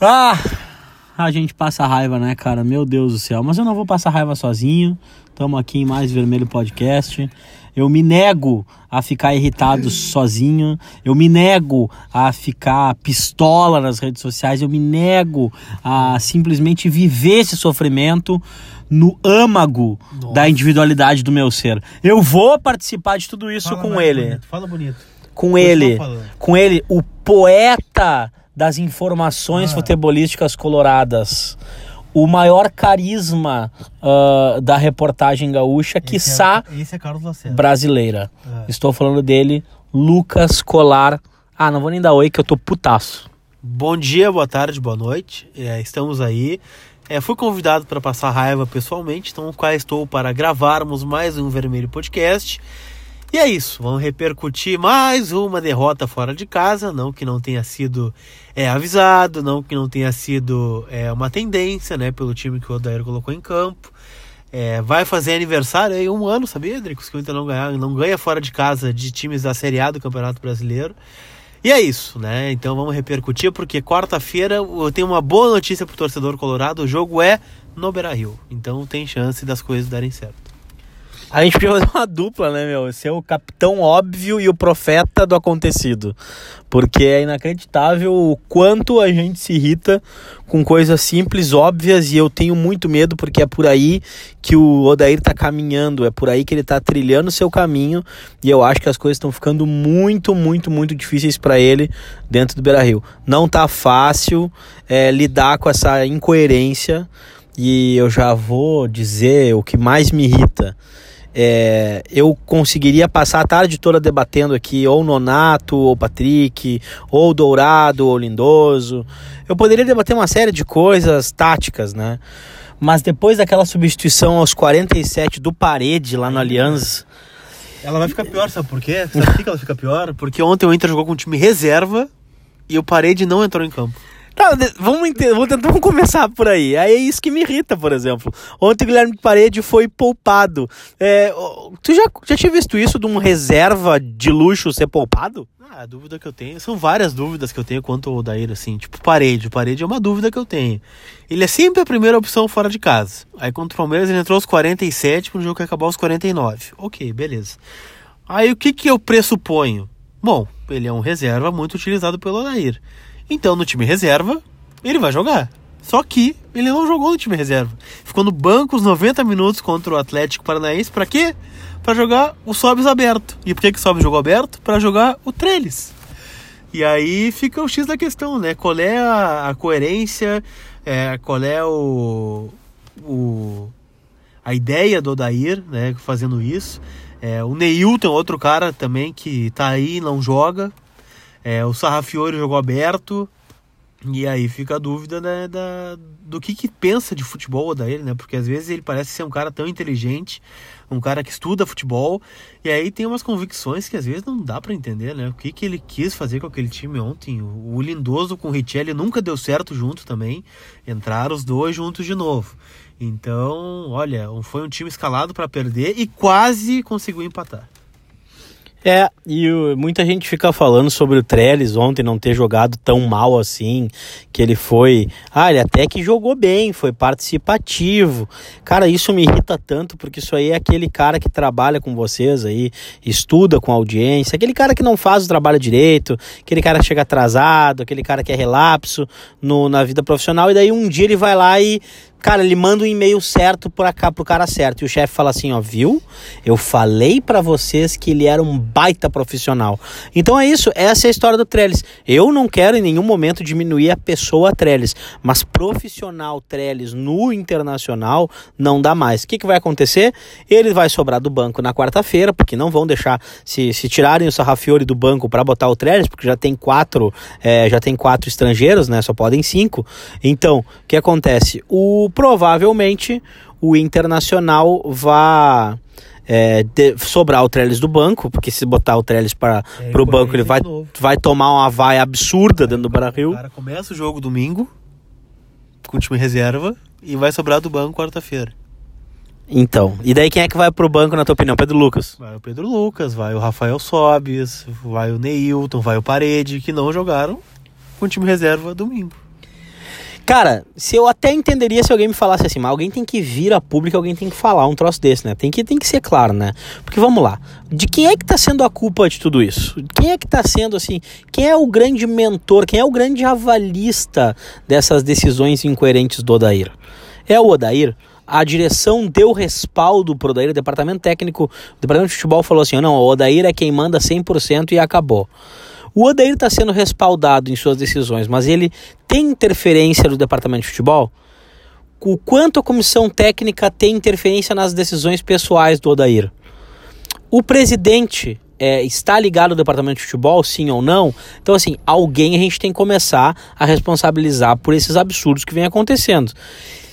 Ah, a gente passa raiva, né, cara? Meu Deus do céu. Mas eu não vou passar raiva sozinho. Estamos aqui em mais Vermelho Podcast. Eu me nego a ficar irritado sozinho. Eu me nego a ficar pistola nas redes sociais. Eu me nego a simplesmente viver esse sofrimento no âmago Nossa. da individualidade do meu ser. Eu vou participar de tudo isso Fala com ele. bonito, fala bonito. Com Continua ele. Com ele, o poeta das informações Ah. futebolísticas coloradas. O maior carisma ah, da reportagem gaúcha, Esse quiçá é, esse é Carlos Lacerda. brasileira. É. Estou falando dele, Lucas Colar. Ah, não vou nem dar oi que eu tô putaço. Bom dia, boa tarde, boa noite. É, estamos aí. É, fui convidado para passar raiva pessoalmente, então cá estou para gravarmos mais um Vermelho Podcast. E é isso, vamos repercutir mais uma derrota fora de casa, não que não tenha sido é, avisado, não que não tenha sido é, uma tendência, né, pelo time que o Odair colocou em campo. É, vai fazer aniversário aí um ano, sabia, Dricos? Que o Inter não, ganha, não ganha fora de casa de times da Série A do Campeonato Brasileiro. E é isso, né? Então vamos repercutir, porque quarta-feira eu tenho uma boa notícia pro torcedor colorado: o jogo é no Beira Rio. Então tem chance das coisas darem certo. A gente podia fazer uma dupla, né, meu? Ser o capitão óbvio e o profeta do acontecido. Porque é inacreditável o quanto a gente se irrita com coisas simples, óbvias, e eu tenho muito medo porque é por aí que o Odair tá caminhando, é por aí que ele tá trilhando o seu caminho, e eu acho que as coisas estão ficando muito, muito, muito difíceis para ele dentro do Beira-Rio. Não tá fácil é, lidar com essa incoerência, e eu já vou dizer o que mais me irrita. É, eu conseguiria passar a tarde toda debatendo aqui ou Nonato, ou Patrick, ou Dourado, ou Lindoso. Eu poderia debater uma série de coisas táticas, né? Mas depois daquela substituição aos 47 do Parede lá no Aliança, Ela vai ficar pior, sabe por quê? Sabe por que ela fica pior? Porque ontem o Inter jogou com um time reserva e o Parede não entrou em campo. Tá, vamos, vamos vamos começar por aí. Aí é isso que me irrita, por exemplo. Ontem o Guilherme Parede foi poupado. É, tu já, já tinha visto isso de um reserva de luxo ser poupado? Ah, a dúvida que eu tenho, são várias dúvidas que eu tenho quanto ao Odair, assim, tipo parede. Parede é uma dúvida que eu tenho. Ele é sempre a primeira opção fora de casa. Aí contra o Palmeiras ele entrou aos 47 pro jogo que acabou aos 49. Ok, beleza. Aí o que que eu pressuponho? Bom, ele é um reserva muito utilizado pelo Odair. Então no time reserva, ele vai jogar. Só que ele não jogou no time reserva. Ficou no banco os 90 minutos contra o Atlético Paranaense. Pra quê? Pra jogar o Sobis aberto. E por que, que o Sobis jogou aberto? Pra jogar o Trellis. E aí fica o X da questão, né? Qual é a, a coerência, é, qual é o, o, a ideia do Odair, né? Fazendo isso. É, o Neilton, outro cara também que tá aí, não joga. É, o Sarrafiore jogou aberto. E aí fica a dúvida né, da, do que, que pensa de futebol da ele, né? Porque às vezes ele parece ser um cara tão inteligente, um cara que estuda futebol, e aí tem umas convicções que às vezes não dá pra entender, né? O que, que ele quis fazer com aquele time ontem. O, o Lindoso com o Richelli nunca deu certo junto também. Entraram os dois juntos de novo. Então, olha, foi um time escalado pra perder e quase conseguiu empatar. É, e o- muita gente fica falando sobre o Trellis ontem não ter jogado tão mal assim, que ele foi, ah, ele até que jogou bem, foi participativo. Cara, isso me irrita tanto porque isso aí é aquele cara que trabalha com vocês aí, estuda com a audiência, aquele cara que não faz o trabalho direito, aquele cara que chega atrasado, aquele cara que é relapso no, na vida profissional e daí um dia ele vai lá e Cara, ele manda um e-mail certo pra cá, pro cara certo. E o chefe fala assim, ó, viu? Eu falei pra vocês que ele era um baita profissional. Então é isso, essa é a história do Trellis. Eu não quero em nenhum momento diminuir a pessoa Trellis, mas profissional Trellis no internacional não dá mais. O que, que vai acontecer? Ele vai sobrar do banco na quarta-feira, porque não vão deixar, se, se tirarem o Sarrafiore do banco pra botar o Trellis, porque já tem quatro, é, já tem quatro estrangeiros, né? Só podem cinco. Então, o que acontece? O provavelmente o Internacional vai é, de- sobrar o Trellis do banco, porque se botar o Trellis para É, o banco, ele vai, vai tomar uma vaia absurda dentro do O Brasil. cara começa o jogo domingo com o time reserva e vai sobrar do banco quarta-feira. Então, e daí quem é que vai pro banco, na tua opinião? Pedro Lucas. Vai o Pedro Lucas, vai o Rafael Sobis, vai o Neilton, vai o Parede, que não jogaram com o time reserva domingo. Cara, se eu até entenderia se alguém me falasse assim, mas alguém tem que vir a público, alguém tem que falar um troço desse, né? Tem que, tem que ser claro, né? Porque vamos lá, de quem é que tá sendo a culpa de tudo isso? Quem é que tá sendo assim, quem é o grande mentor, quem é o grande avalista dessas decisões incoerentes do Odair? É o Odair? a direção deu respaldo pro Odair, o departamento técnico, o departamento de futebol falou assim: não, o Odair é quem manda 100% e acabou. O Odair está sendo respaldado em suas decisões, mas ele tem interferência do departamento de futebol? O quanto a comissão técnica tem interferência nas decisões pessoais do Odair? O presidente é, está ligado ao departamento de futebol, sim ou não? Então, assim, alguém a gente tem que começar a responsabilizar por esses absurdos que vem acontecendo.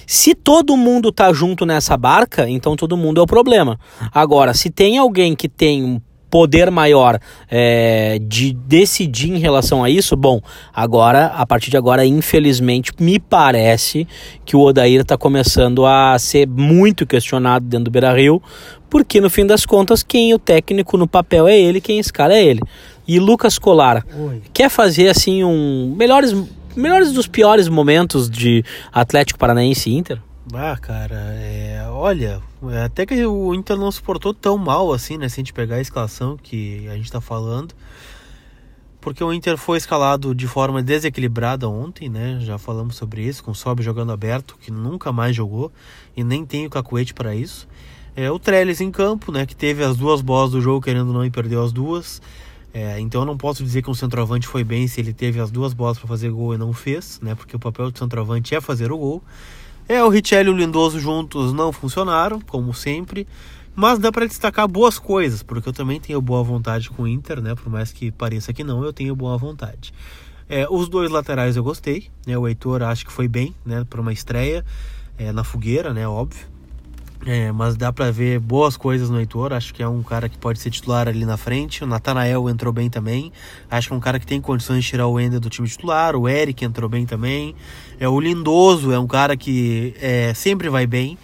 Se todo mundo tá junto nessa barca, então todo mundo é o problema. Agora, se tem alguém que tem um poder maior é, de decidir em relação a isso, bom, agora, a partir de agora, infelizmente, me parece que o Odair está começando a ser muito questionado dentro do Beira Rio, porque no fim das contas, quem o técnico no papel é ele, quem escala é ele. E Lucas Colar Oi. quer fazer assim um melhores melhores dos piores momentos de Atlético Paranaense e Inter? Ah, cara, é, olha, até que o Inter não suportou tão mal assim, né? Se a gente pegar a escalação que a gente tá falando. Porque o Inter foi escalado de forma desequilibrada ontem, né? Já falamos sobre isso, com o Sobe jogando aberto, que nunca mais jogou e nem tem o cacuete para isso. É, o Trellis em campo, né? Que teve as duas bolas do jogo, querendo não, e perdeu as duas. É, então eu não posso dizer que um centroavante foi bem se ele teve as duas bolas para fazer gol e não fez, né? Porque o papel do centroavante é fazer o gol. É, o Richelli e o Lindoso juntos não funcionaram, como sempre. Mas dá para destacar boas coisas, porque eu também tenho boa vontade com o Inter, né? Por mais que pareça que não, eu tenho boa vontade. É, os dois laterais eu gostei, né? O Heitor acho que foi bem, né? Para uma estreia é, na fogueira, né? Óbvio. É, mas dá para ver boas coisas no Heitor. Acho que é um cara que pode ser titular ali na frente. O Natanael entrou bem também. Acho que é um cara que tem condições de tirar o Ender do time titular. O Eric entrou bem também. É, o Lindoso é um cara que é, sempre vai bem.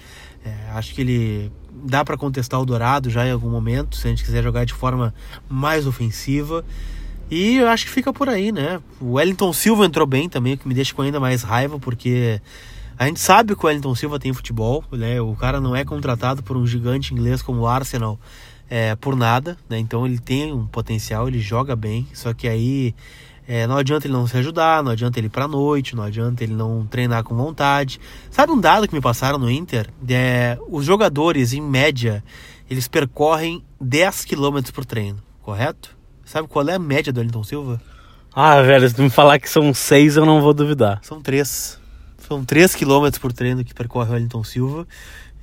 É, acho que ele dá para contestar o Dourado já em algum momento, se a gente quiser jogar de forma mais ofensiva. E eu acho que fica por aí, né? O Wellington Silva entrou bem também, o que me deixa com ainda mais raiva, porque a gente sabe que o Wellington Silva tem futebol, né? O cara não é contratado por um gigante inglês como o Arsenal é, por nada, né? Então ele tem um potencial, ele joga bem, só que aí é, não adianta ele não se ajudar, não adianta ele ir pra noite, não adianta ele não treinar com vontade. Sabe um dado que me passaram no Inter? É, os jogadores, em média, eles percorrem 10 km por treino, correto? Sabe qual é a média do Wellington Silva? Ah, velho, se tu me falar que são 6, eu não vou duvidar. São 3. São 3 km por treino que percorre o Wellington Silva.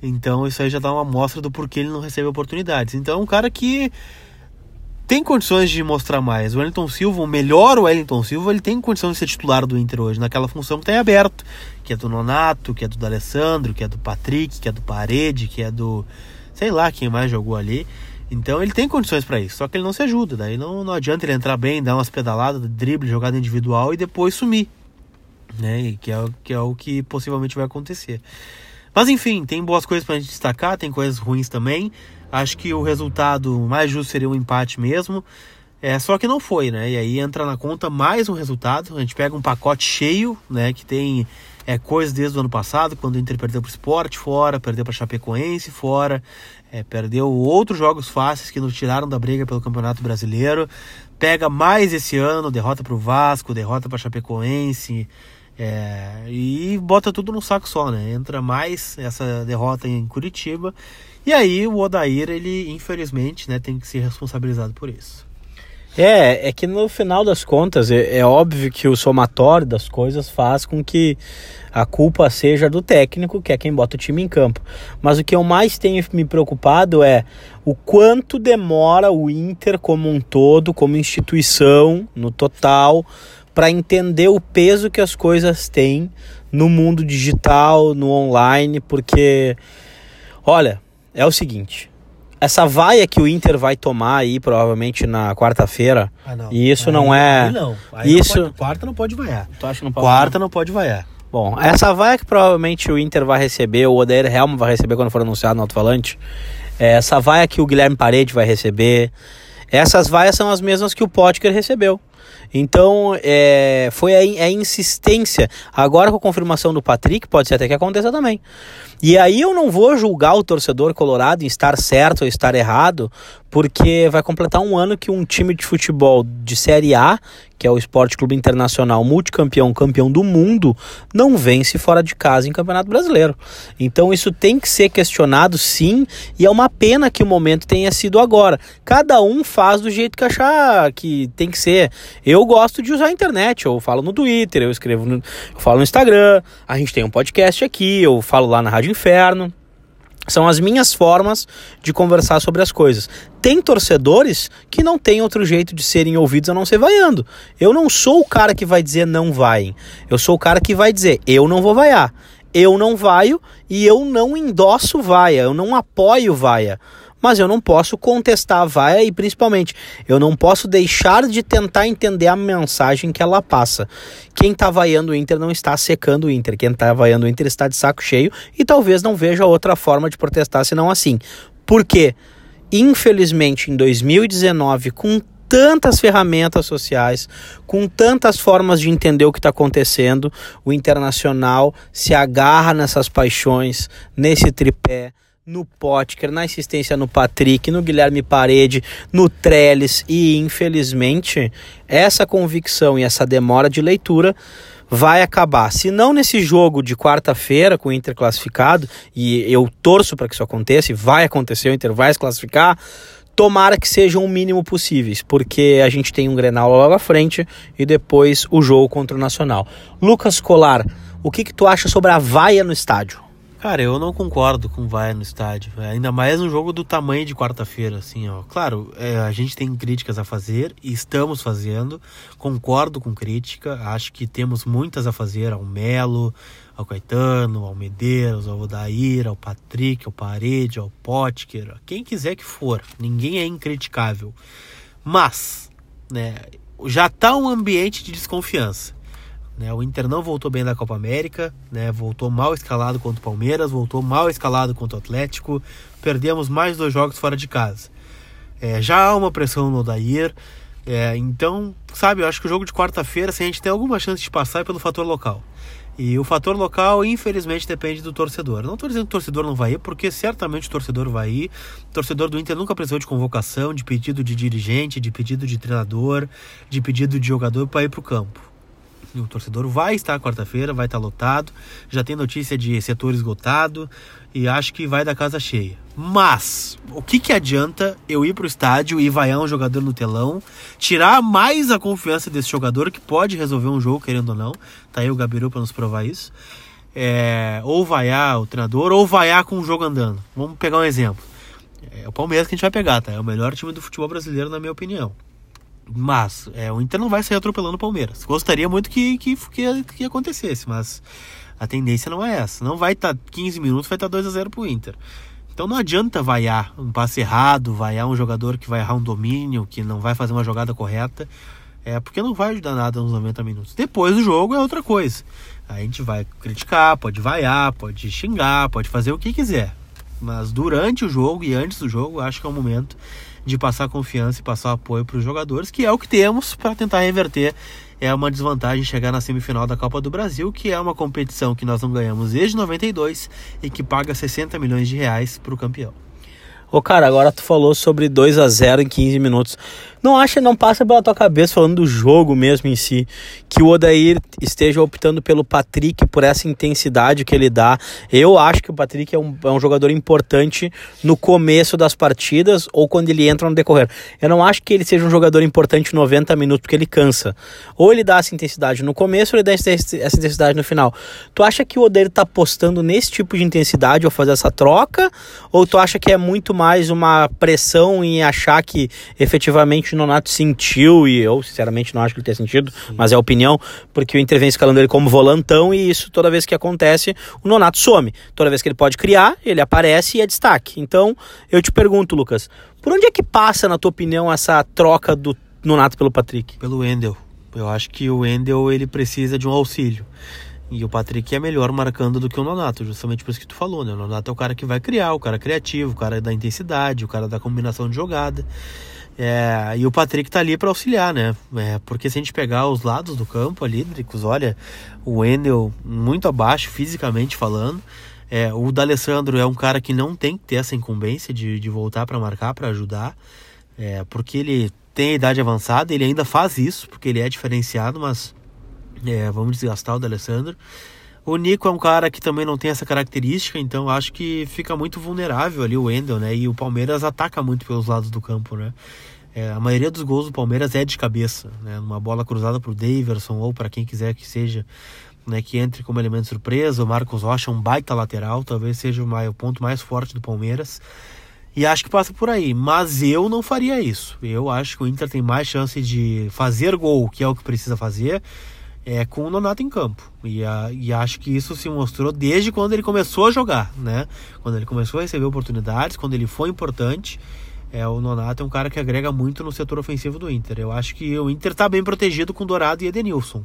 Então isso aí já dá uma amostra do porquê ele não recebe oportunidades. Então é um cara que tem condições de mostrar mais. O Wellington Silva, o melhor Wellington Silva, ele tem condição de ser titular do Inter hoje, naquela função que está em aberto, que é do Nonato, que é do D'Alessandro, que é do Patrick, que é do Parede, que é do sei lá quem mais jogou ali. Então ele tem condições para isso, só que ele não se ajuda. Daí não, não adianta ele entrar bem, dar umas pedaladas, drible, jogada individual e depois sumir né? Que é, que é o que possivelmente vai acontecer. Mas enfim, tem boas coisas para a gente destacar, tem coisas ruins também. Acho que o resultado mais justo seria um empate mesmo. É só que não foi, né? E aí entra na conta mais um resultado. A gente pega um pacote cheio, né? Que tem é, coisas desde o ano passado, quando o Inter perdeu para o Sport fora, perdeu para Chapecoense fora, é, perdeu outros jogos fáceis que nos tiraram da briga pelo Campeonato Brasileiro. Pega mais esse ano, derrota para o Vasco, derrota para Chapecoense, é, e bota tudo no saco só, né? Entra mais essa derrota em Curitiba. E aí o Odair, ele infelizmente, né, tem que ser responsabilizado por isso. É, é que no final das contas, é, é, óbvio que o somatório das coisas faz com que a culpa seja do técnico, que é quem bota o time em campo. Mas o que eu mais tenho me preocupado é o quanto demora o Inter como um todo, como instituição, no total, para entender o peso que as coisas têm no mundo digital, no online, porque olha, é o seguinte, essa vaia que o Inter vai tomar aí provavelmente na quarta-feira, ah, e isso aí, não é não. Aí isso não pode, quarta não pode vaiar. Tu acha que não pode? Quarta não pode vaiar. Bom, essa vaia que provavelmente o Inter vai receber, o Odair Helm vai receber quando for anunciado no alto-falante, é essa vaia que o Guilherme Parede vai receber, essas vaias são as mesmas que o Potker recebeu. Então, é, foi a, a insistência. Agora, com a confirmação do Patrick, pode ser até que aconteça também. E aí eu não vou julgar o torcedor colorado em estar certo ou estar errado, porque vai completar um ano que um time de futebol de Série A, que é o Esporte Clube Internacional, multicampeão, campeão do mundo, não vence fora de casa em Campeonato Brasileiro. Então isso tem que ser questionado sim, e é uma pena que o momento tenha sido agora. Cada um faz do jeito que achar que tem que ser. Eu gosto de usar a internet, eu falo no Twitter, eu escrevo no, eu falo no Instagram, a gente tem um podcast aqui, eu falo lá na Rádio Inferno. São as minhas formas de conversar sobre as coisas. Tem torcedores que não tem outro jeito de serem ouvidos a não ser vaiando. Eu não sou o cara que vai dizer não vai. Eu sou o cara que vai dizer eu não vou vaiar. Eu não vaio e eu não endosso vaia. Eu não apoio vaia mas eu não posso contestar a vaia e principalmente eu não posso deixar de tentar entender a mensagem que ela passa. Quem está vaiando o Inter não está secando o Inter, quem está vaiando o Inter está de saco cheio e talvez não veja outra forma de protestar senão assim. Por quê? Infelizmente, em 2019, com tantas ferramentas sociais, com tantas formas de entender o que está acontecendo, o internacional se agarra nessas paixões, nesse tripé no Potker, na assistência no Patrick, no Guilherme Parede, no Trellis e infelizmente essa convicção e essa demora de leitura vai acabar. Se não nesse jogo de quarta-feira com o Inter classificado, e eu torço para que isso aconteça, e vai acontecer, o Inter vai se classificar, tomara que sejam o mínimo possíveis, porque a gente tem um Grenal logo à frente e depois o jogo contra o Nacional. Lucas Colar, o que, que tu acha sobre a vaia no estádio? Cara, eu não concordo com vai no estádio. Ainda mais um jogo do tamanho de quarta-feira, assim, ó. Claro, é, a gente tem críticas a fazer e estamos fazendo. Concordo com crítica. Acho que temos muitas a fazer ao Melo, ao Caetano, ao Medeiros, ao Odair, ao Patrick, ao Parede, ao Potker, quem quiser que for. Ninguém é incriticável. Mas, né, já tá um ambiente de desconfiança. Né? O Inter não voltou bem da Copa América, né? voltou mal escalado contra o Palmeiras, voltou mal escalado contra o Atlético, perdemos mais dois jogos fora de casa. É, já há uma pressão no Odair, é, então, sabe, eu acho que o jogo de quarta-feira, se a gente tem alguma chance de passar, é pelo fator local. E o fator local, infelizmente, depende do torcedor. Não estou dizendo que o torcedor não vai ir, porque certamente o torcedor vai ir. O torcedor do Inter nunca precisou de convocação, de pedido de dirigente, de pedido de treinador, de pedido de jogador para ir para o campo. O torcedor vai estar quarta-feira, vai estar lotado. Já tem notícia de setor esgotado e acho que vai da casa cheia. Mas o que, que adianta eu ir para o estádio e vaiar um jogador no telão, tirar mais a confiança desse jogador que pode resolver um jogo, querendo ou não. Tá aí o Gabiru para nos provar isso. É, ou vaiar o treinador, ou vaiar com o jogo andando. Vamos pegar um exemplo. É o Palmeiras que a gente vai pegar, tá? É o melhor time do futebol brasileiro, na minha opinião. Mas é, o Inter não vai sair atropelando o Palmeiras. Gostaria muito que, que, que, que acontecesse, mas a tendência não é essa. Não vai estar tá 15 minutos, vai estar tá 2 a 0 pro Inter. Então não adianta vaiar um passe errado, vaiar um jogador que vai errar um domínio, que não vai fazer uma jogada correta. É porque não vai ajudar nada nos 90 minutos. Depois do jogo é outra coisa. A gente vai criticar, pode vaiar, pode xingar, pode fazer o que quiser. Mas durante o jogo e antes do jogo, acho que é o momento de passar confiança e passar apoio para os jogadores, que é o que temos para tentar reverter. É uma desvantagem chegar na semifinal da Copa do Brasil, que é uma competição que nós não ganhamos desde 92 e que paga 60 milhões de reais para o campeão. Ô cara, agora tu falou sobre 2 a 0 em 15 minutos. Não acha, não passa pela tua cabeça falando do jogo mesmo em si, que o Odair esteja optando pelo Patrick por essa intensidade que ele dá. Eu acho que o Patrick é um, é um jogador importante no começo das partidas ou quando ele entra no decorrer. Eu não acho que ele seja um jogador importante 90 minutos porque ele cansa. Ou ele dá essa intensidade no começo ou ele dá essa intensidade no final. Tu acha que o Odair tá apostando nesse tipo de intensidade ao fazer essa troca? Ou tu acha que é muito mais uma pressão em achar que efetivamente o Nonato sentiu, e eu sinceramente não acho que ele tenha sentido, Sim. mas é opinião, porque o Inter escalando ele como volantão e isso toda vez que acontece, o Nonato some. Toda vez que ele pode criar, ele aparece e é destaque. Então, eu te pergunto, Lucas, por onde é que passa, na tua opinião, essa troca do Nonato pelo Patrick? Pelo Wendel. Eu acho que o Wendel ele precisa de um auxílio. E o Patrick é melhor marcando do que o Nonato, justamente por isso que tu falou, né? O Nonato é o cara que vai criar, o cara criativo, o cara da intensidade, o cara da combinação de jogada. É, e o Patrick tá ali para auxiliar, né? É, porque se a gente pegar os lados do campo ali, Dricos, olha, o Wendel muito abaixo fisicamente falando. É, o D'Alessandro é um cara que não tem que ter essa incumbência de, de voltar para marcar, para ajudar, é, porque ele tem a idade avançada, ele ainda faz isso, porque ele é diferenciado, mas é, vamos desgastar o D'Alessandro. O Nico é um cara que também não tem essa característica, então acho que fica muito vulnerável ali o Wendel, né? E o Palmeiras ataca muito pelos lados do campo, né? É, a maioria dos gols do Palmeiras é de cabeça, né? Uma bola cruzada para o Daverson ou para quem quiser que seja, né? Que entre como elemento surpresa. O Marcos Rocha é um baita lateral, talvez seja o, maior, o ponto mais forte do Palmeiras. E acho que passa por aí. Mas eu não faria isso. Eu acho que o Inter tem mais chance de fazer gol, que é o que precisa fazer, é, com o Nonato em campo. E, a, e acho que isso se mostrou desde quando ele começou a jogar, né? Quando ele começou a receber oportunidades, quando ele foi importante. É, o Nonato é um cara que agrega muito no setor ofensivo do Inter. Eu acho que o Inter está bem protegido com Dourado e Edenilson.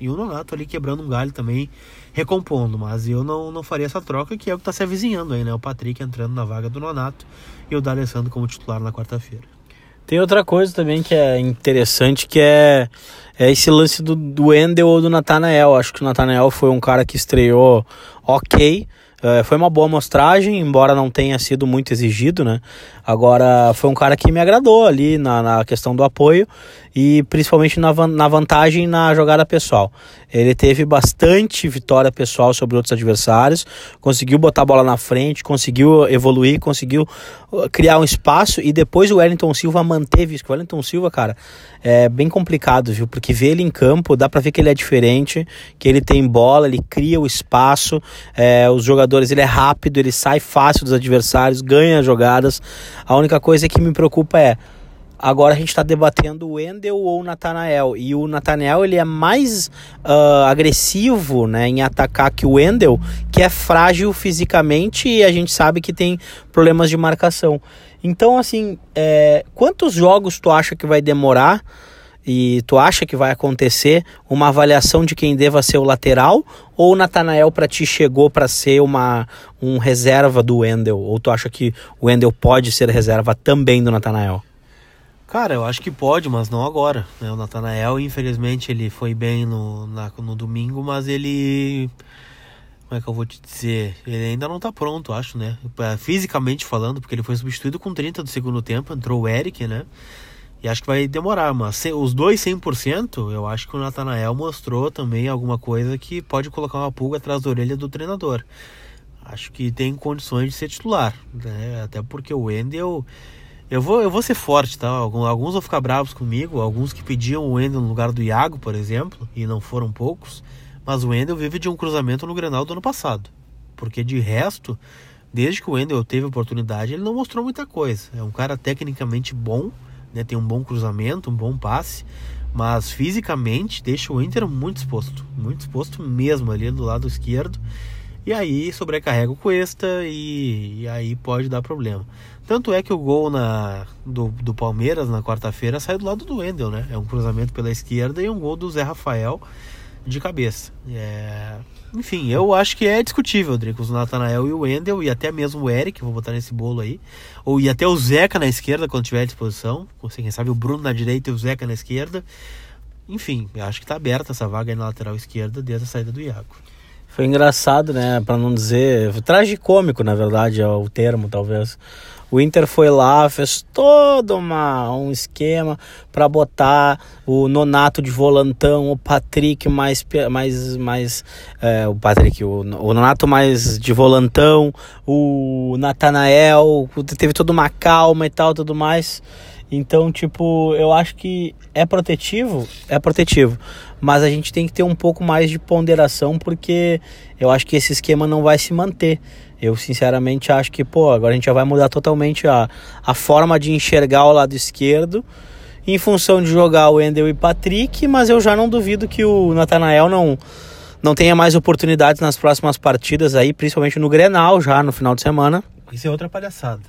E o Nonato ali quebrando um galho também, recompondo. Mas eu não, não faria essa troca, que é o que está se avizinhando aí, né? O Patrick entrando na vaga do Nonato e o D'Alessandro como titular na quarta-feira. Tem outra coisa também que é interessante, que é, é esse lance do, do Endel ou do Natanael. Acho que o Natanael foi um cara que estreou ok, é, foi uma boa amostragem, embora não tenha sido muito exigido, né? Agora, foi um cara que me agradou ali na, na questão do apoio e principalmente na, na vantagem na jogada pessoal. Ele teve bastante vitória pessoal sobre outros adversários, conseguiu botar a bola na frente, conseguiu evoluir, conseguiu uh, criar um espaço e depois o Wellington Silva manteve isso. O Wellington Silva, cara, é bem complicado, viu? Porque ver ele em campo, dá pra ver que ele é diferente, que ele tem bola, ele cria o espaço, é, os jogadores, ele é rápido, ele sai fácil dos adversários, ganha jogadas. A única coisa que me preocupa é Agora a gente está debatendo o Wendel ou o Natanael. E o Natanael ele é mais uh, agressivo né, em atacar que o Wendel, que é frágil fisicamente e a gente sabe que tem problemas de marcação. Então, assim, é, quantos jogos tu acha que vai demorar? E tu acha que vai acontecer uma avaliação de quem deva ser o lateral? Ou o Natanael para ti chegou para ser uma um reserva do Wendel? Ou tu acha que o Wendel pode ser reserva também do Natanael? Cara, eu acho que pode, mas não agora. Né? O Natanael, infelizmente, ele foi bem no, na, no domingo, mas ele. Como é que eu vou te dizer? Ele ainda não tá pronto, acho, né? Fisicamente falando, porque ele foi substituído com 30 do segundo tempo, entrou o Eric, né? E acho que vai demorar, mas os dois 100%, eu acho que o Natanael mostrou também alguma coisa que pode colocar uma pulga atrás da orelha do treinador. Acho que tem condições de ser titular, né? Até porque o Wendel eu vou, eu vou ser forte, tá? Alguns vão ficar bravos comigo, alguns que pediam o Wendel no lugar do Iago, por exemplo, e não foram poucos. Mas o Wendel vive de um cruzamento no Grenal do ano passado. Porque de resto, desde que o Wendel teve oportunidade, ele não mostrou muita coisa. É um cara tecnicamente bom, né? tem um bom cruzamento, um bom passe, mas fisicamente deixa o Inter muito exposto, muito exposto mesmo ali do lado esquerdo. E aí sobrecarrega o Cuesta e, e aí pode dar problema. Tanto é que o gol na, do, do Palmeiras na quarta-feira sai do lado do Wendel, né? É um cruzamento pela esquerda e um gol do Zé Rafael de cabeça. É... Enfim, eu acho que é discutível, Dricos, o Natanael e o Wendel, e até mesmo o Eric, vou botar nesse bolo aí. Ou e até o Zeca na esquerda, quando tiver à disposição. Quem sabe o Bruno na direita e o Zeca na esquerda. Enfim, eu acho que tá aberta essa vaga aí na lateral esquerda desde a saída do Iago. Foi engraçado, né? Para não dizer. Tragicômico, na verdade, é o termo, talvez. O Inter foi lá, fez todo uma, um esquema para botar o Nonato de volantão, o Patrick mais mais mais é, o Patrick, o, o Nonato mais de volantão, o Natanael, teve toda uma calma e tal, tudo mais. Então, tipo, eu acho que é protetivo, é protetivo, mas a gente tem que ter um pouco mais de ponderação porque eu acho que esse esquema não vai se manter. Eu sinceramente acho que, pô, agora a gente já vai mudar totalmente a, a forma de enxergar o lado esquerdo em função de jogar o Endel e Patrick, mas eu já não duvido que o Natanael não, não tenha mais oportunidades nas próximas partidas aí, principalmente no Grenal já no final de semana. Isso é outra palhaçada.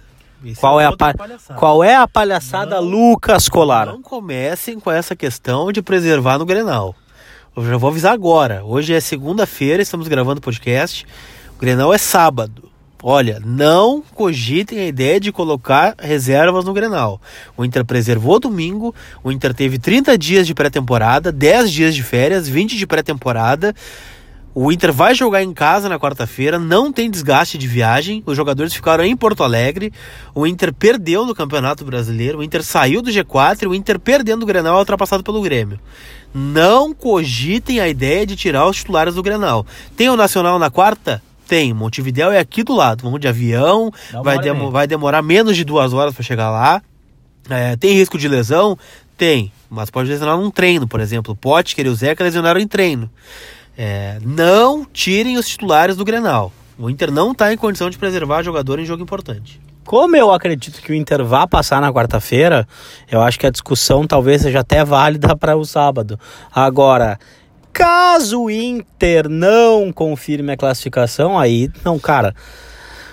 qual é, é a palhaçada. Qual é a palhaçada, não, Lucas Colar? Não comecem com essa questão de preservar no Grenal. Eu já vou avisar agora. Hoje é segunda-feira, estamos gravando podcast. O Grenal é sábado. Olha, não cogitem a ideia de colocar reservas no Grenal. O Inter preservou domingo, o Inter teve 30 dias de pré-temporada, 10 dias de férias, 20 de pré-temporada. O Inter vai jogar em casa na quarta-feira, não tem desgaste de viagem. Os jogadores ficaram em Porto Alegre. O Inter perdeu no Campeonato Brasileiro. O Inter saiu do G4 e o Inter perdendo o Grenal ultrapassado pelo Grêmio. Não cogitem a ideia de tirar os titulares do Grenal. Tem o Nacional na quarta? Tem. Montevidéu é aqui do lado. Vamos de avião. Vai, demo vai, demorar menos de duas horas para chegar lá. É, tem risco de lesão? Tem. Mas pode lesionar num treino, por exemplo. O Potker e o Zeca lesionaram em treino. É, não tirem os titulares do Grenal. O Inter não está em condição de preservar jogador em jogo importante. Como eu acredito que o Inter vá passar na quarta-feira, eu acho que a discussão talvez seja até válida para o sábado. Agora, caso o Inter não confirme a classificação, aí, não, cara.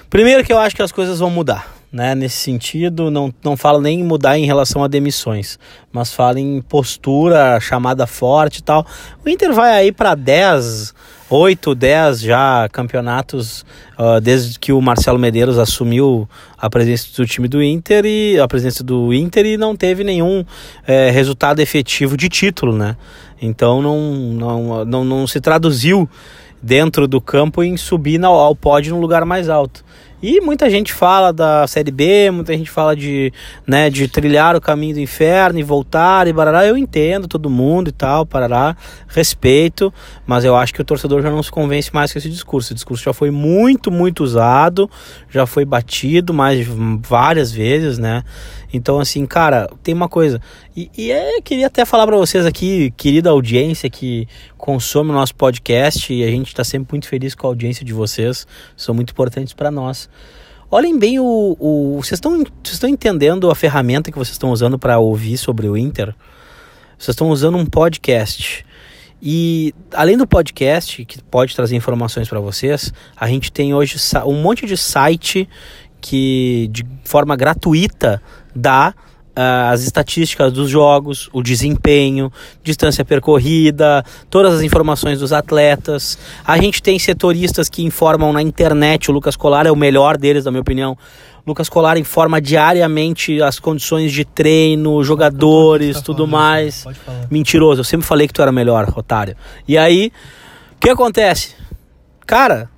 Primeiro que eu acho que as coisas vão mudar né, nesse sentido, não, não fala nem em mudar em relação a demissões, mas fala em postura, chamada forte e tal. O Inter vai aí para 10, 8, 10 já campeonatos uh, desde que o Marcelo Medeiros assumiu a presença do time do Inter e a presença do Inter e não teve nenhum é, resultado efetivo de título, né? Então não, não, não, não se traduziu dentro do campo em subir ao pódio no lugar mais alto. E muita gente fala da Série B, muita gente fala de, né, de trilhar o caminho do inferno e voltar e barará. Eu entendo todo mundo e tal, parará, respeito, mas eu acho que o torcedor já não se convence mais com esse discurso. O discurso já foi muito, muito usado, já foi batido mais várias vezes, né? Então, assim, cara, tem uma coisa. E, e é, queria até falar para vocês aqui, querida audiência que consome o nosso podcast, e a gente está sempre muito feliz com a audiência de vocês, são muito importantes para nós. Olhem bem o. o vocês, estão, vocês estão entendendo a ferramenta que vocês estão usando para ouvir sobre o Inter? Vocês estão usando um podcast. E além do podcast, que pode trazer informações para vocês, a gente tem hoje um monte de site que de forma gratuita dá as estatísticas dos jogos, o desempenho, distância percorrida, todas as informações dos atletas. A gente tem setoristas que informam na internet, o Lucas Colar é o melhor deles, na minha opinião. Lucas Colar informa diariamente as condições de treino, jogadores, tá tudo mais. Mentiroso, eu sempre falei que tu era melhor, otário. E aí, o que acontece? Cara,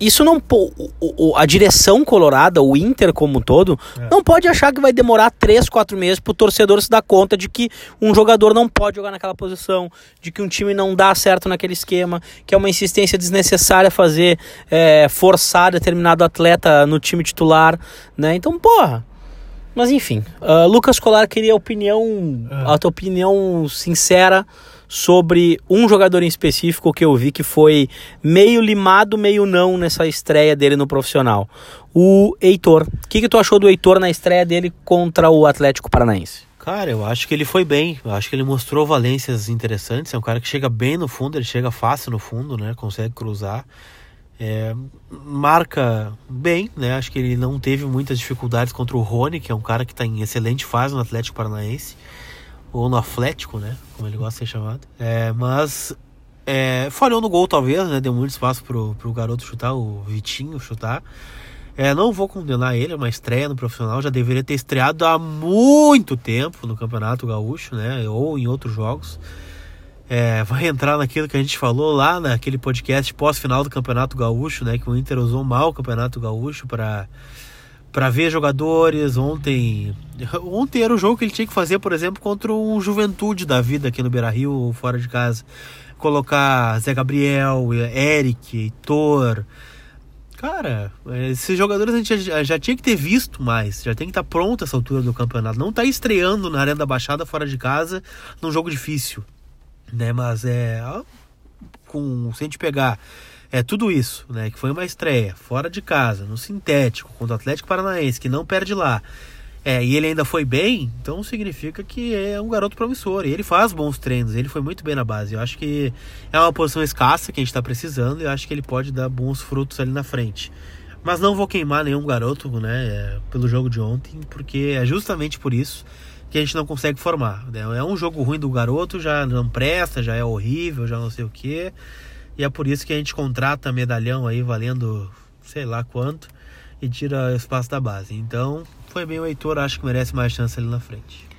isso não o, a direção colorada, o Inter como um todo, é. não pode achar que vai demorar 3, 4 meses pro torcedor se dar conta de que um jogador não pode jogar naquela posição, de que um time não dá certo naquele esquema, que é uma insistência desnecessária fazer é, forçar determinado atleta no time titular, né? Então, porra. Mas enfim, uh, Lucas Colar queria opinião, é. a tua opinião sincera sobre um jogador em específico que eu vi que foi meio limado, meio não nessa estreia dele no profissional. O Heitor. O que, que tu achou do Heitor na estreia dele contra o Atlético Paranaense? Cara, eu acho que ele foi bem. Eu acho que ele mostrou valências interessantes. É um cara que chega bem no fundo, ele chega fácil no fundo, né? Consegue cruzar. É, marca bem, né? Acho que ele não teve muitas dificuldades contra o Rony, que é um cara que está em excelente fase no Atlético Paranaense ou no Atlético, né? Como ele gosta de ser chamado. É, mas é, falhou no gol, talvez, né? Deu muito espaço pro, pro garoto chutar, o Vitinho chutar. É, não vou condenar ele, é uma estreia no profissional. Já deveria ter estreado há muito tempo no Campeonato Gaúcho, né? Ou em outros jogos. É, vai entrar naquilo que a gente falou lá naquele podcast pós-final do Campeonato Gaúcho, né? Que o Inter usou mal o Campeonato Gaúcho para para ver jogadores. Ontem, ontem era o jogo que ele tinha que fazer, por exemplo, contra um Juventude da vida aqui no Beira-Rio, fora de casa. Colocar Zé Gabriel, Eric, Heitor. Cara, esses jogadores a gente já, já, tinha que ter visto mais, já tem que estar tá pronto essa altura do campeonato. Não tá estreando na Arena da Baixada fora de casa num jogo difícil, né? Mas é com se a gente pegar é tudo isso, né? Que foi uma estreia fora de casa, no sintético, contra o Atlético Paranaense, que não perde lá. É, e ele ainda foi bem, então significa que é um garoto promissor. E ele faz bons treinos, ele foi muito bem na base. Eu acho que é uma posição escassa que a gente está precisando e eu acho que ele pode dar bons frutos ali na frente. Mas não vou queimar nenhum garoto, né, é, pelo jogo de ontem, porque é justamente por isso que a gente não consegue formar. Né? É um jogo ruim do garoto, já não presta, já é horrível, já não sei o que. E é por isso que a gente contrata medalhão aí valendo sei lá quanto e tira espaço da base. Então, foi bem o Heitor, acho que merece mais chance ali na frente.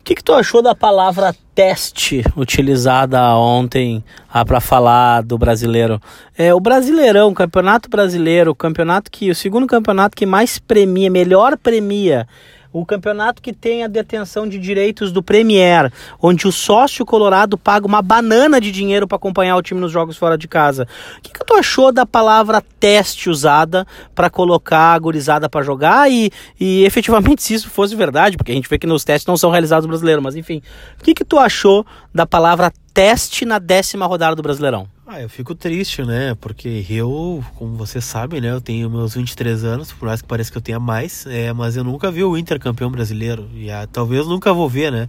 O que, que tu achou da palavra teste utilizada ontem ah, para falar do brasileiro? É, o Brasileirão, Campeonato Brasileiro, o campeonato que o segundo campeonato que mais premia, melhor premia o campeonato que tem a detenção de direitos do Premier, onde o sócio colorado paga uma banana de dinheiro para acompanhar o time nos jogos fora de casa. O que, que tu achou da palavra teste usada para colocar a gurizada para jogar e, e efetivamente se isso fosse verdade, porque a gente vê que nos testes não são realizados brasileiros, mas enfim, o que, que tu achou da palavra teste na décima rodada do Brasileirão? Ah, eu fico triste, né? Porque eu, como você sabe, né? Eu tenho meus 23 anos, por mais que pareça que eu tenha mais, é, mas eu nunca vi o Inter campeão brasileiro. E ah, talvez nunca vou ver, né?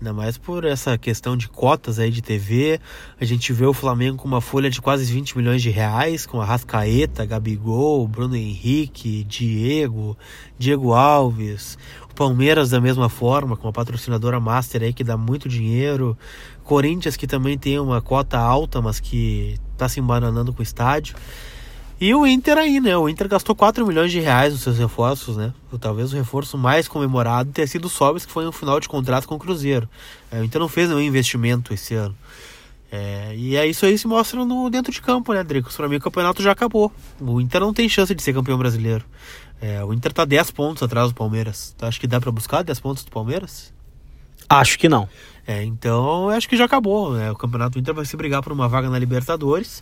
Ainda mais por essa questão de cotas aí de TV. A gente vê o Flamengo com uma folha de quase 20 milhões de reais, com a Rascaeta, Gabigol, Bruno Henrique, Diego, Diego Alves. O Palmeiras da mesma forma, com a patrocinadora Master aí que dá muito dinheiro. Corinthians que também tem uma cota alta, mas que está se embananando com o estádio. E o Inter aí, né? O Inter gastou 4 milhões de reais nos seus reforços, né? Talvez o reforço mais comemorado tenha sido o Sobis, que foi no final de contrato com o Cruzeiro. É, o Inter não fez nenhum investimento esse ano. É, e é isso aí se mostra no, dentro de campo, né, Dricos? Para mim o campeonato já acabou. O Inter não tem chance de ser campeão brasileiro. É, o Inter tá 10 pontos atrás do Palmeiras. Tu acha que dá para buscar 10 pontos do Palmeiras? Acho que não. É, então acho que já acabou. Né? O Campeonato Inter vai se brigar por uma vaga na Libertadores.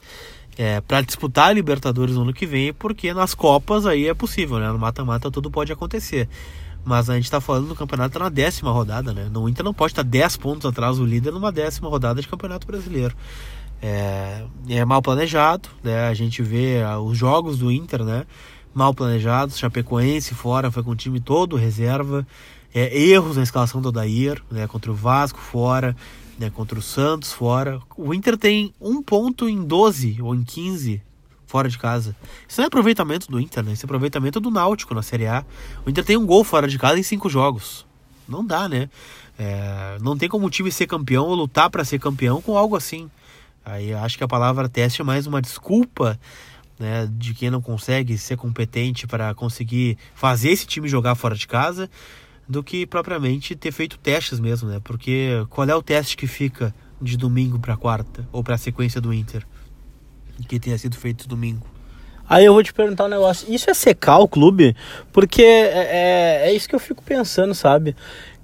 É, para disputar a Libertadores no ano que vem, porque nas Copas aí é possível, né? No mata-mata tudo pode acontecer. Mas a gente está falando do campeonato tá na décima rodada, né? No Inter não pode estar 10 pontos atrás do líder numa décima rodada de campeonato brasileiro. É, é mal planejado, né? A gente vê ah, os jogos do Inter, né? Mal planejados. Chapecoense fora, foi com o time todo reserva é, erros na escalação do Odair, né, contra o Vasco fora, né, contra o Santos fora. O Inter tem um ponto em 12 ou em 15 fora de casa. Isso não é aproveitamento do Inter, né? Isso é aproveitamento do Náutico na Série A. O Inter tem um gol fora de casa em cinco jogos. Não dá, né? É, não tem como o time ser campeão ou lutar para ser campeão com algo assim. Aí acho que a palavra teste é mais uma desculpa né, de quem não consegue ser competente para conseguir fazer esse time jogar fora de casa do que propriamente ter feito testes mesmo, né? Porque qual é o teste que fica de domingo para quarta ou para a sequência do Inter que tenha sido feito domingo? Aí eu vou te perguntar um negócio. Isso é secar o clube? Porque é, é, é isso que eu fico pensando, sabe?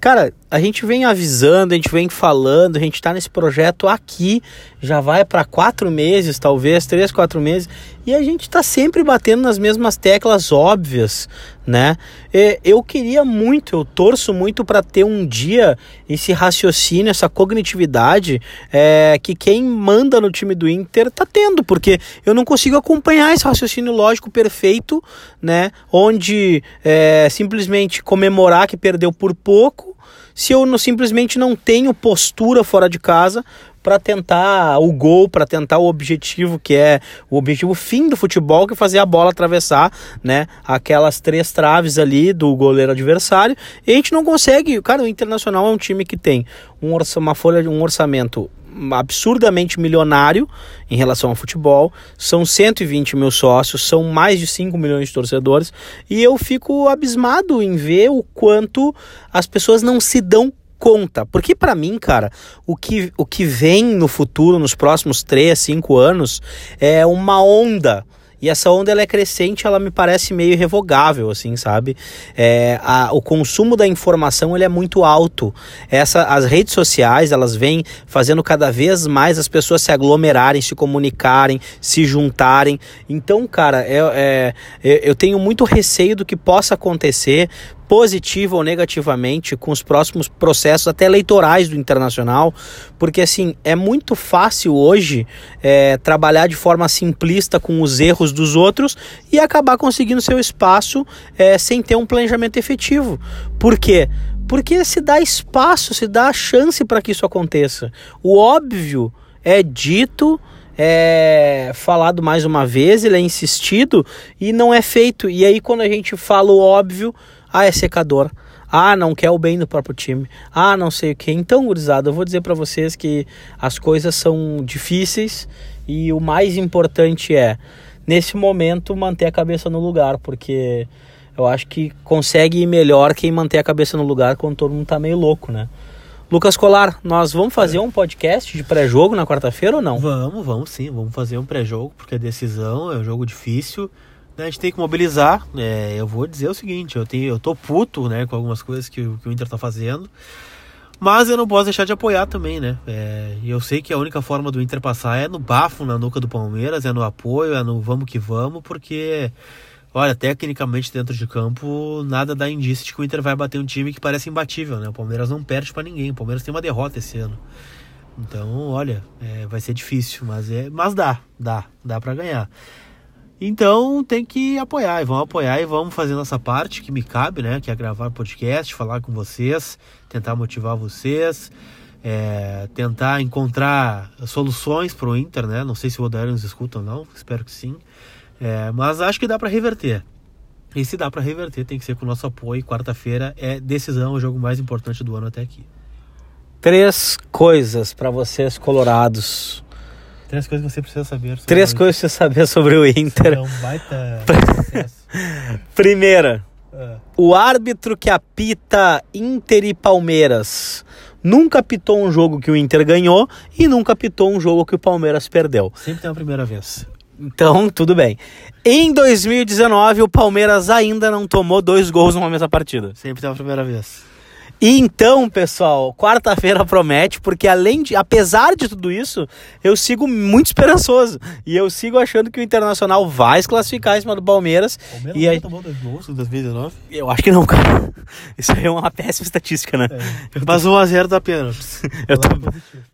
Cara, a gente vem avisando, a gente vem falando, a gente está nesse projeto aqui, já vai para quatro meses, talvez, três, quatro meses, e a gente está sempre batendo nas mesmas teclas óbvias, né? Eu queria muito, eu torço muito para ter um dia esse raciocínio, essa cognitividade é, que quem manda no time do Inter tá tendo, porque eu não consigo acompanhar esse raciocínio lógico perfeito, né? Onde é, simplesmente comemorar que perdeu por pouco se eu não, simplesmente não tenho postura fora de casa para tentar o gol, para tentar o objetivo que é o objetivo fim do futebol, que é fazer a bola atravessar, né, aquelas três traves ali do goleiro adversário. E a gente não consegue. Cara, o Internacional é um time que tem um uma folha, um orçamento absurdamente milionário em relação ao futebol. São 120 mil sócios, são mais de 5 milhões de torcedores. E eu fico abismado em ver o quanto as pessoas não se dão conta. Porque para mim, cara, o que, o que vem no futuro, nos próximos 3, 5 anos, é uma onda e essa onda ela é crescente, ela me parece meio irrevogável, assim, sabe? É, a, o consumo da informação ele é muito alto. Essa, as redes sociais elas vêm fazendo cada vez mais as pessoas se aglomerarem, se comunicarem, se juntarem. Então, cara, é, é, eu tenho muito receio do que possa acontecer positiva ou negativamente com os próximos processos até eleitorais do internacional, porque assim é muito fácil hoje é, trabalhar de forma simplista com os erros dos outros e acabar conseguindo seu espaço é, sem ter um planejamento efetivo. Por quê? Porque se dá espaço, se dá chance para que isso aconteça. O óbvio é dito é falado mais uma vez, ele é insistido e não é feito. E aí, quando a gente fala o óbvio, ah, é secador. Ah, não quer o bem do próprio time. Ah, não sei o que. Então, gurizada, eu vou dizer para vocês que as coisas são difíceis e o mais importante é nesse momento, manter a cabeça no lugar, porque eu acho que consegue ir melhor quem manter a cabeça no lugar quando todo mundo tá meio louco, né? Lucas Colar, nós vamos fazer um podcast de pré-jogo na quarta-feira ou não? Vamos, vamos sim, vamos fazer um pré-jogo, porque é decisão, é um jogo difícil. Né? A gente tem que mobilizar. É, eu vou dizer o seguinte, eu, tenho, eu tô puto né, com algumas coisas que, que o Inter tá fazendo. Mas eu não posso deixar de apoiar também, né? É, eu sei que a única forma do Inter passar é no bafo na nuca do Palmeiras, é no apoio, é no vamos que vamos, porque Olha, tecnicamente dentro de campo, nada dá indício de que o Inter vai bater um time que parece imbatível, né? O Palmeiras não perde para ninguém. O Palmeiras tem uma derrota esse ano. Então, olha, é, vai ser difícil, mas é, mas dá, dá, dá para ganhar. Então tem que apoiar, e vamos apoiar e vamos fazer nossa parte que me cabe, né? Que é gravar podcast, falar com vocês, tentar motivar vocês, é, tentar encontrar soluções para o Inter, né? Não sei se o Odair nos escuta ou não, espero que sim. É, mas acho que dá para reverter. E se dá para reverter, tem que ser com o nosso apoio. Quarta-feira é decisão, o jogo mais importante do ano até aqui. Três coisas para vocês colorados. Três coisas que você precisa saber. Sobre Três coisas que você saber sobre o Inter. É um baita Primeira, é. o árbitro que apita Inter e Palmeiras nunca apitou um jogo que o Inter ganhou e nunca apitou um jogo que o Palmeiras perdeu. Sempre tem uma primeira vez. Então, tudo bem. Em 2019, o Palmeiras ainda não tomou dois gols numa mesma partida. Sempre tem a primeira vez. E então, pessoal, quarta-feira promete, porque além de, apesar de tudo isso, eu sigo muito esperançoso. E eu sigo achando que o Internacional vai se classificar em cima do Palmeiras. Palmeiras e aí... tomou dois gols em 2019? Eu acho que não, cara. Isso aí é uma péssima estatística, né? É. Mas 1x0 da pena. eu, tô,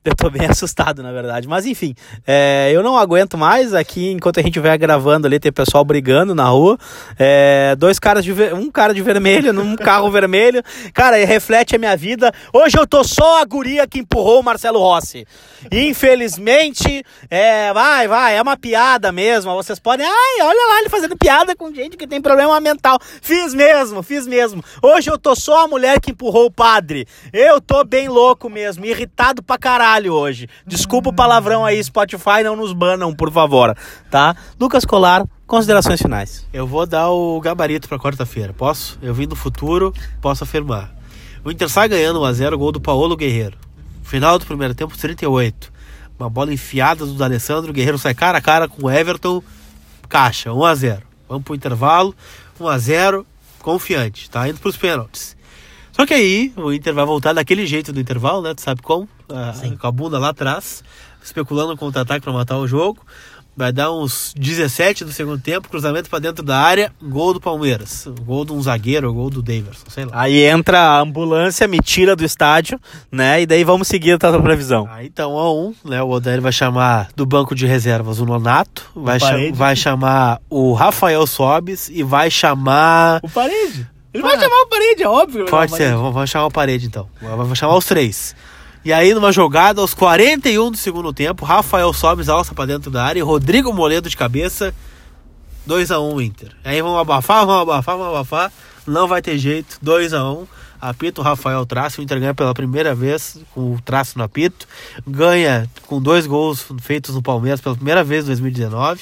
eu tô bem assustado, na verdade. Mas enfim, é, eu não aguento mais. Aqui, enquanto a gente vai gravando ali, tem pessoal brigando na rua. É, dois caras de um cara de vermelho num carro vermelho. Cara, reflete reflete a minha vida. Hoje eu tô só a guria que empurrou o Marcelo Rossi. Infelizmente, é, vai, vai, é uma piada mesmo. Vocês podem, ai, olha lá ele fazendo piada com gente que tem problema mental. Fiz mesmo, fiz mesmo. Hoje eu tô só a mulher que empurrou o padre. Eu tô bem louco mesmo, irritado pra caralho hoje. Desculpa o palavrão aí, Spotify, não nos banam, por favor, tá? Lucas Colar, considerações finais. Eu vou dar o gabarito para quarta-feira. Posso? Eu vim do futuro, posso afirmar. O Inter sai ganhando 1x0, gol do Paulo Guerreiro. Final do primeiro tempo, 38. Uma bola enfiada do Alessandro. O Guerreiro sai cara a cara com o Everton. Caixa, 1x0. Vamos pro intervalo. 1x0, confiante. Tá indo pros pênaltis. Só que aí o Inter vai voltar daquele jeito do intervalo, né? Tu sabe como? Ah, com a bunda lá atrás, especulando contra-ataque para matar o jogo. Vai dar uns 17 do segundo tempo, cruzamento para dentro da área, gol do Palmeiras. Gol de um zagueiro, gol do Daverson, sei lá. Aí entra a ambulância, me tira do estádio, né? E daí vamos seguir a tua previsão. Aí então, a um, né? O Odair vai chamar do banco de reservas o Nonato, vai, vai chamar o Rafael Sobes e vai chamar. O Parede. Ele ah, vai chamar o Parede, é óbvio. Pode ser, vamos chamar o Parede então. Vamos chamar os três. E aí, numa jogada, aos 41 do segundo tempo, Rafael Sobes alça para dentro da área e Rodrigo Moledo de cabeça. 2x1 um, Inter. Aí vamos abafar, vamos abafar, vamos abafar. Não vai ter jeito. 2x1. Um. Apito Rafael Traço. O Inter ganha pela primeira vez com o traço no apito. Ganha com dois gols feitos no Palmeiras pela primeira vez em 2019.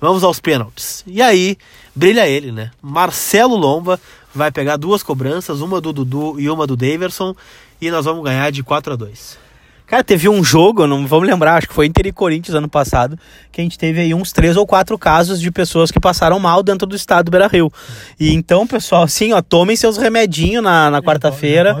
Vamos aos pênaltis. E aí, brilha ele, né? Marcelo Lomba vai pegar duas cobranças, uma do Dudu e uma do Daverson e nós vamos ganhar de 4 a 2. Cara, teve um jogo, não vamos lembrar, acho que foi Inter e Corinthians ano passado, que a gente teve aí uns três ou quatro casos de pessoas que passaram mal dentro do estado do Beira Rio. E então, pessoal, assim, ó, tomem seus remedinhos na, na quarta-feira,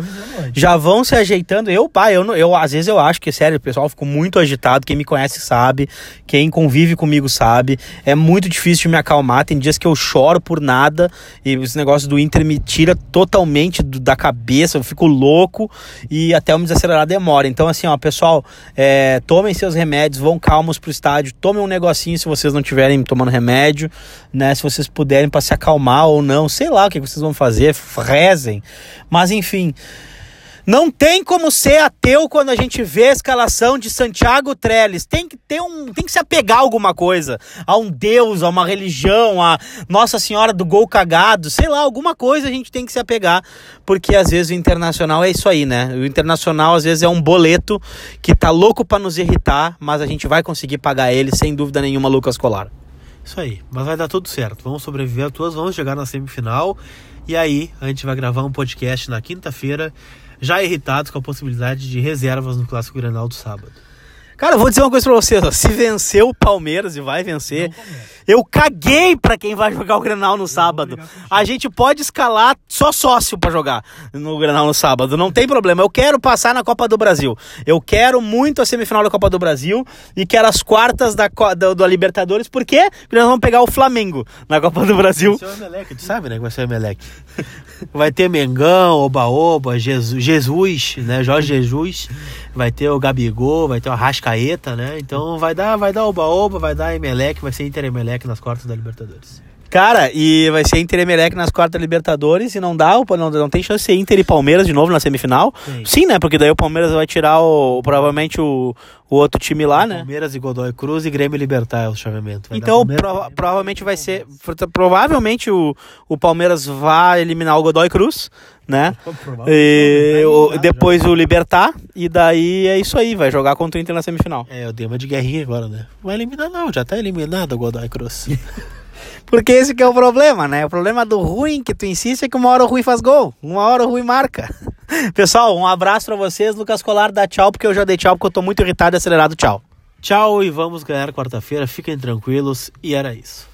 já vão se ajeitando. Eu, pai, eu, eu às vezes eu acho que, sério, pessoal ficou muito agitado, quem me conhece sabe, quem convive comigo sabe, é muito difícil de me acalmar, tem dias que eu choro por nada e os negócios do Inter me tira totalmente do, da cabeça, eu fico louco e até eu me desacelerar demora. Então, assim, ó, pessoal, é, tomem seus remédios, vão calmos pro estádio, tomem um negocinho se vocês não estiverem tomando remédio, né? Se vocês puderem para se acalmar ou não, sei lá o que vocês vão fazer, rezem. Mas enfim, não tem como ser ateu quando a gente vê a escalação de Santiago Trellis. Tem que ter um, tem que se apegar a alguma coisa, a um deus, a uma religião, a Nossa Senhora do Gol cagado, sei lá, alguma coisa a gente tem que se apegar, porque às vezes o internacional é isso aí, né? O internacional às vezes é um boleto que tá louco para nos irritar, mas a gente vai conseguir pagar ele sem dúvida nenhuma, Lucas Colar. Isso aí. Mas vai dar tudo certo. Vamos sobreviver a todas, vamos chegar na semifinal. E aí, a gente vai gravar um podcast na quinta-feira, já irritados com a possibilidade de reservas no Clássico Grenal do sábado. Cara, eu vou dizer uma coisa pra vocês, ó. Se vencer o Palmeiras e vai vencer, eu caguei pra quem vai jogar o Grenal no sábado. A gente pode escalar só sócio pra jogar no Grenal no sábado, não tem problema. Eu quero passar na Copa do Brasil. Eu quero muito a semifinal da Copa do Brasil e quero as quartas da, da, da Libertadores? Porque nós vamos pegar o Flamengo na Copa do Brasil. Vai ser o Emelec, tu sabe, né? Que vai ser o Emelec. Vai ter Mengão, Oba-Oba, Jesus, Jesus, né? Jorge Jesus. Vai ter o Gabigol, vai ter o Arrascaeta, né? Então vai dar, vai dar Oba-Oba, vai dar Emelec, vai ser Inter Emelec nas quartas da Libertadores. Cara, e vai ser Inter e Emelec nas quartas da Libertadores e não dá, o- não, não tem chance de ser Inter e Palmeiras de novo na semifinal. Tem. Sim, né? Porque daí o Palmeiras vai tirar o, provavelmente o, o outro time lá, né? Palmeiras e Godoy Cruz e Grêmio Libertar é o chaveamento. Vai Então, prova- provavelmente vai ser. Provavelmente o, o Palmeiras vai eliminar o Godoy Cruz, né? E, o- depois o Libertar, e daí é isso aí, vai jogar contra o Inter na semifinal. É, eu dei uma de guerrinha agora, né? Vai eliminar não, já tá eliminado o Godoy Cruz. Porque esse que é o problema, né? O problema do ruim que tu insiste é que uma hora o ruim faz gol, uma hora o ruim marca. Pessoal, um abraço pra vocês. Lucas Colar dá tchau, porque eu já dei tchau, porque eu tô muito irritado e acelerado. Tchau. Tchau e vamos ganhar quarta-feira, fiquem tranquilos e era isso.